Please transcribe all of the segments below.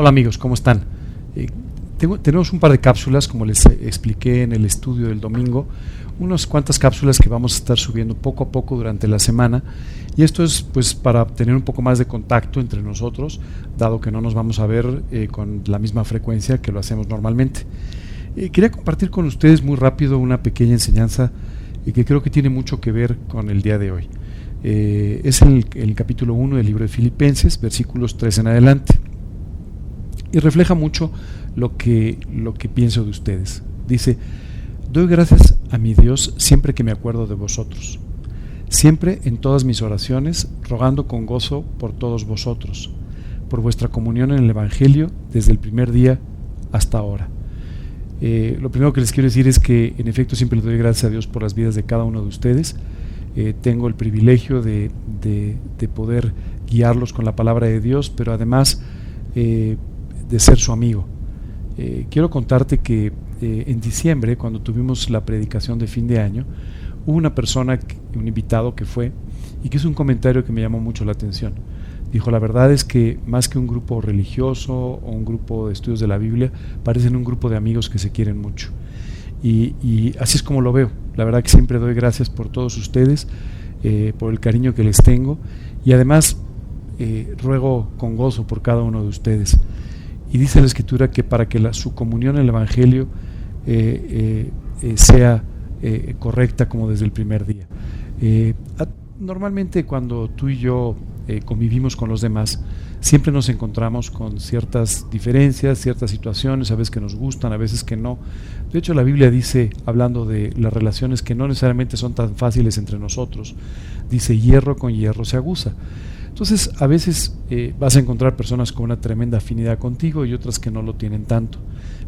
Hola amigos, ¿cómo están? Eh, tenemos un par de cápsulas, como les expliqué en el estudio del domingo, unas cuantas cápsulas que vamos a estar subiendo poco a poco durante la semana y esto es pues para tener un poco más de contacto entre nosotros, dado que no nos vamos a ver eh, con la misma frecuencia que lo hacemos normalmente. Eh, quería compartir con ustedes muy rápido una pequeña enseñanza que creo que tiene mucho que ver con el día de hoy. es el, el capítulo 1 del libro de Filipenses, versículos 3 en adelante y refleja mucho lo que, lo que pienso de ustedes. Dice, doy gracias a mi Dios siempre que me acuerdo de vosotros, siempre en todas mis oraciones, rogando con gozo por todos vosotros, por vuestra comunión en el Evangelio desde el primer día hasta ahora. Eh, lo primero que les quiero decir es que en efecto siempre le doy gracias a Dios por las vidas de cada uno de ustedes. Eh, tengo el privilegio de, de, poder guiarlos con la palabra de Dios, pero además eh, de ser su amigo. Eh, quiero contarte que eh, en diciembre, cuando tuvimos la predicación de fin de año, hubo una persona, un invitado que fue, y que hizo un comentario que me llamó mucho la atención. Dijo, la verdad es que más que un grupo religioso o un grupo de estudios de la Biblia, parecen un grupo de amigos que se quieren mucho. Y, así es como lo veo. La verdad que siempre doy gracias por todos ustedes, eh, por el cariño que les tengo y además ruego con gozo por cada uno de ustedes. Y dice la Escritura que para que la, su comunión en el Evangelio eh, eh, eh, sea correcta como desde el primer día. normalmente cuando tú y yo convivimos con los demás, siempre nos encontramos con ciertas diferencias, ciertas situaciones, a veces que nos gustan, a veces que no. De hecho, la Biblia dice, hablando de las relaciones que no necesariamente son tan fáciles entre nosotros, dice, hierro con hierro se aguza. Entonces, a veces eh, vas a encontrar personas con una tremenda afinidad contigo y otras que no lo tienen tanto.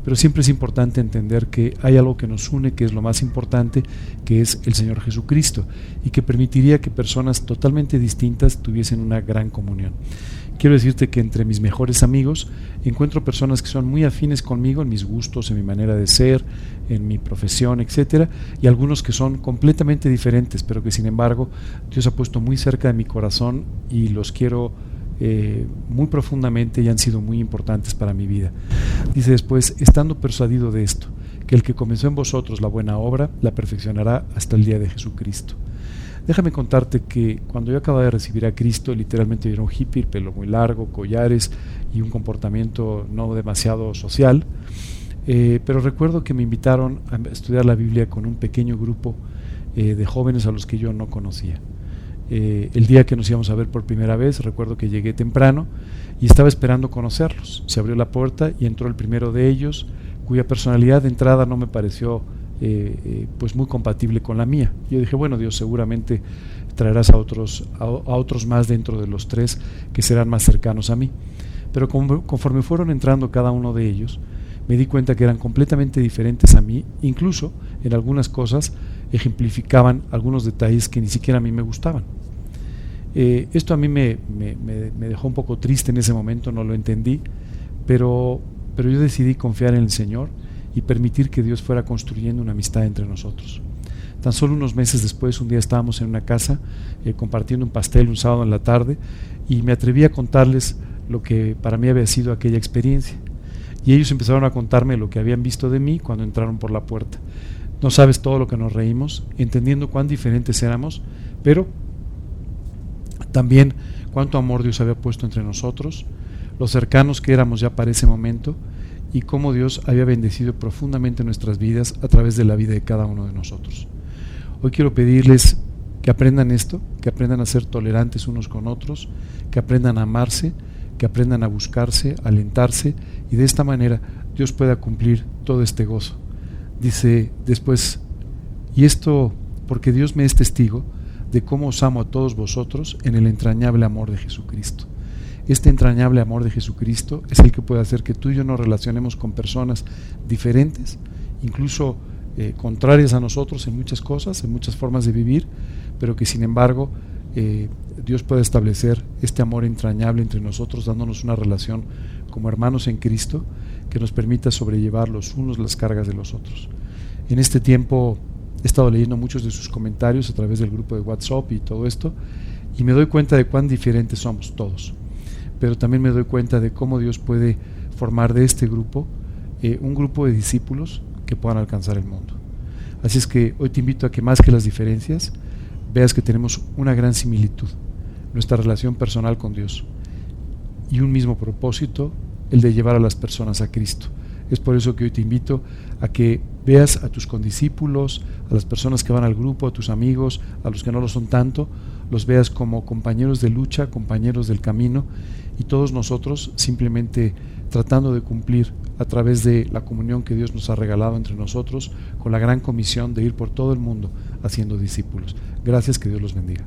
Pero siempre es importante entender que hay algo que nos une, que es lo más importante, que es el Señor Jesucristo, y que permitiría que personas totalmente distintas tuviesen una gran comunión. Quiero decirte que entre mis mejores amigos encuentro personas que son muy afines conmigo en mis gustos, en mi manera de ser, en mi profesión, etcétera, y algunos que son completamente diferentes, pero que sin embargo Dios ha puesto muy cerca de mi corazón y los quiero eh, muy profundamente y han sido muy importantes para mi vida. Dice después, estando persuadido de esto, que el que comenzó en vosotros la buena obra la perfeccionará hasta el día de Jesucristo. Déjame contarte que cuando yo acababa de recibir a Cristo, literalmente era un hippie, pelo muy largo, collares y un comportamiento no demasiado social. Eh, pero recuerdo que me invitaron a estudiar la Biblia con un pequeño grupo eh, de jóvenes a los que yo no conocía. Eh, el día que nos íbamos a ver por primera vez, recuerdo que llegué temprano y estaba esperando conocerlos. Se abrió la puerta y entró el primero de ellos, cuya personalidad de entrada no me pareció eh, eh, pues muy compatible con la mía. Yo dije, bueno, Dios seguramente traerás a otros, a, otros más dentro de los tres que serán más cercanos a mí. Pero conforme fueron entrando cada uno de ellos, me di cuenta que eran completamente diferentes a mí, incluso en algunas cosas ejemplificaban algunos detalles que ni siquiera a mí me gustaban. Eh, esto a mí me, me, dejó un poco triste en ese momento, no lo entendí, pero, pero yo decidí confiar en el Señor y permitir que Dios fuera construyendo una amistad entre nosotros. Tan solo unos meses después, un día estábamos en una casa eh, compartiendo un pastel un sábado en la tarde y me atreví a contarles lo que para mí había sido aquella experiencia. Y ellos empezaron a contarme lo que habían visto de mí cuando entraron por la puerta. No sabes todo lo que nos reímos, entendiendo cuán diferentes éramos, pero también cuánto amor Dios había puesto entre nosotros, lo cercanos que éramos ya para ese momento y cómo Dios había bendecido profundamente nuestras vidas a través de la vida de cada uno de nosotros. Hoy quiero pedirles que aprendan esto, que aprendan a ser tolerantes unos con otros, que aprendan a amarse, que aprendan a buscarse, a alentarse y de esta manera Dios pueda cumplir todo este gozo. Dice después, y esto porque Dios me es testigo de cómo os amo a todos vosotros en el entrañable amor de Jesucristo. Este entrañable amor de Jesucristo es el que puede hacer que tú y yo nos relacionemos con personas diferentes, incluso eh, contrarias a nosotros en muchas cosas, en muchas formas de vivir, pero que sin embargo eh, Dios puede establecer este amor entrañable entre nosotros, dándonos una relación como hermanos en Cristo que nos permita sobrellevar los unos las cargas de los otros. En este tiempo he estado leyendo muchos de sus comentarios a través del grupo de WhatsApp y todo esto, y me doy cuenta de cuán diferentes somos todos pero también me doy cuenta de cómo Dios puede formar de este grupo eh, un grupo de discípulos que puedan alcanzar el mundo. Así es que hoy te invito a que más que las diferencias, veas que tenemos una gran similitud, nuestra relación personal con Dios y un mismo propósito, el de llevar a las personas a Cristo. Es por eso que hoy te invito a que veas a tus condiscípulos, a las personas que van al grupo, a tus amigos, a los que no lo son tanto, los veas como compañeros de lucha, compañeros del camino y todos nosotros simplemente tratando de cumplir a través de la comunión que Dios nos ha regalado entre nosotros con la gran comisión de ir por todo el mundo haciendo discípulos. Gracias, que Dios los bendiga.